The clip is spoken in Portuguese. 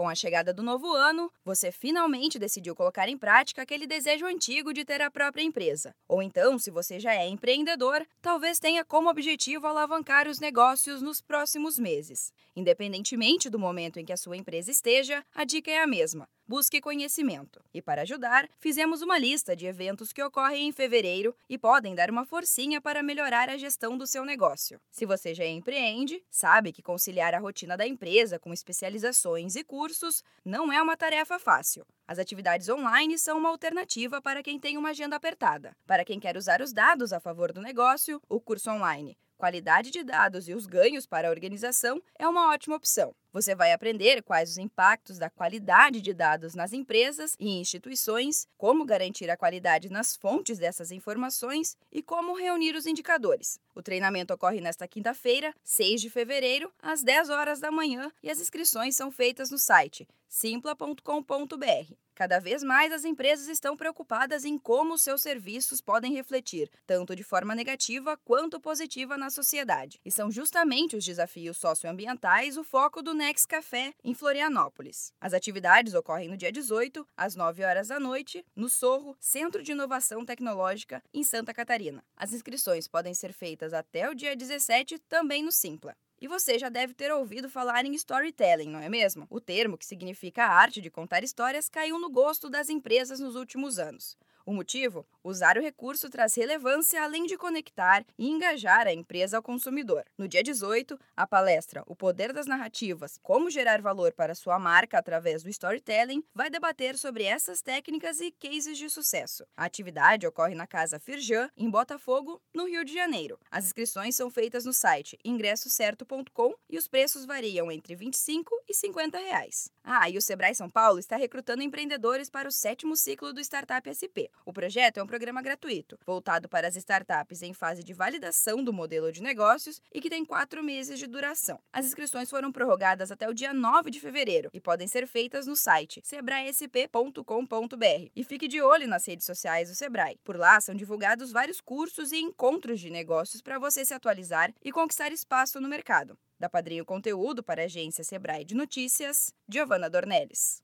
Com a chegada do novo ano, você finalmente decidiu colocar em prática aquele desejo antigo de ter a própria empresa. Ou então, se você já é empreendedor, talvez tenha como objetivo alavancar os negócios nos próximos meses. Independentemente do momento em que a sua empresa esteja, a dica é a mesma busque conhecimento. E para ajudar, fizemos uma lista de eventos que ocorrem em fevereiro e podem dar uma forcinha para melhorar a gestão do seu negócio. Se você já empreende, sabe que conciliar a rotina da empresa com especializações e cursos não é uma tarefa fácil. As atividades online são uma alternativa para quem tem uma agenda apertada. Para quem quer usar os dados a favor do negócio, o curso online qualidade de dados e os ganhos para a organização é uma ótima opção. Você vai aprender quais os impactos da qualidade de dados nas empresas e instituições, como garantir a qualidade nas fontes dessas informações e como reunir os indicadores. O treinamento ocorre nesta quinta-feira, 6 de fevereiro, às 10 horas da manhã e as inscrições são feitas no site simpla.com.br. Cada vez mais as empresas estão preocupadas em como seus serviços podem refletir, tanto de forma negativa quanto positiva na sociedade. E são justamente os desafios socioambientais o foco do Next Café em Florianópolis. As atividades ocorrem no dia 18, às 9 horas da noite, no Sorro, Centro de Inovação Tecnológica, em Santa Catarina. As inscrições podem ser feitas até o dia 17, também no Simpla. E você já deve ter ouvido falar em storytelling, não é mesmo? O termo, que significa a arte de contar histórias, caiu no gosto das empresas nos últimos anos. O motivo? Usar o recurso traz relevância além de conectar e engajar a empresa ao consumidor. No dia 18, a palestra O Poder das Narrativas: Como gerar valor para sua marca através do storytelling vai debater sobre essas técnicas e cases de sucesso. A atividade ocorre na Casa Firjan, em Botafogo, no Rio de Janeiro. As inscrições são feitas no site ingressocerto.com e os preços variam entre 25 e 50 reais. Ah, e o Sebrae São Paulo está recrutando empreendedores para o sétimo ciclo do Startup SP. O projeto é um programa gratuito, voltado para as startups em fase de validação do modelo de negócios e que tem quatro meses de duração. As inscrições foram prorrogadas até o dia 9 de fevereiro e podem ser feitas no site sebraesp.com.br. E fique de olho nas redes sociais do Sebrae. Por lá são divulgados vários cursos e encontros de negócios para você se atualizar e conquistar espaço no mercado. Da Padrinho Conteúdo para a agência Sebrae de Notícias, Giovana Dornelles.